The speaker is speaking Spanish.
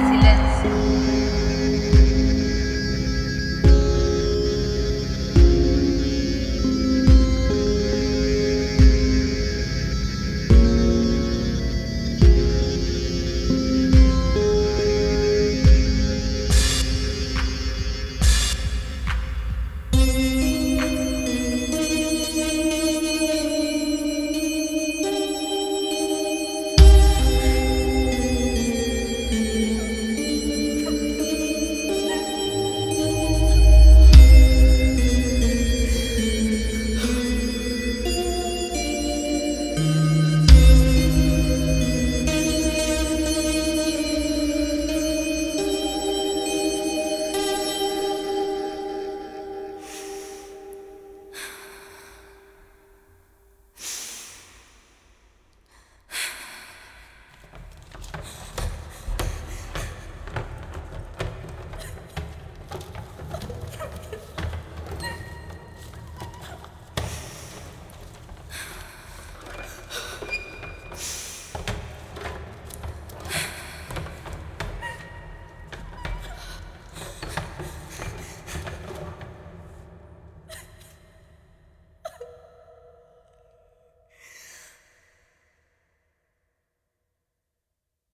silencio.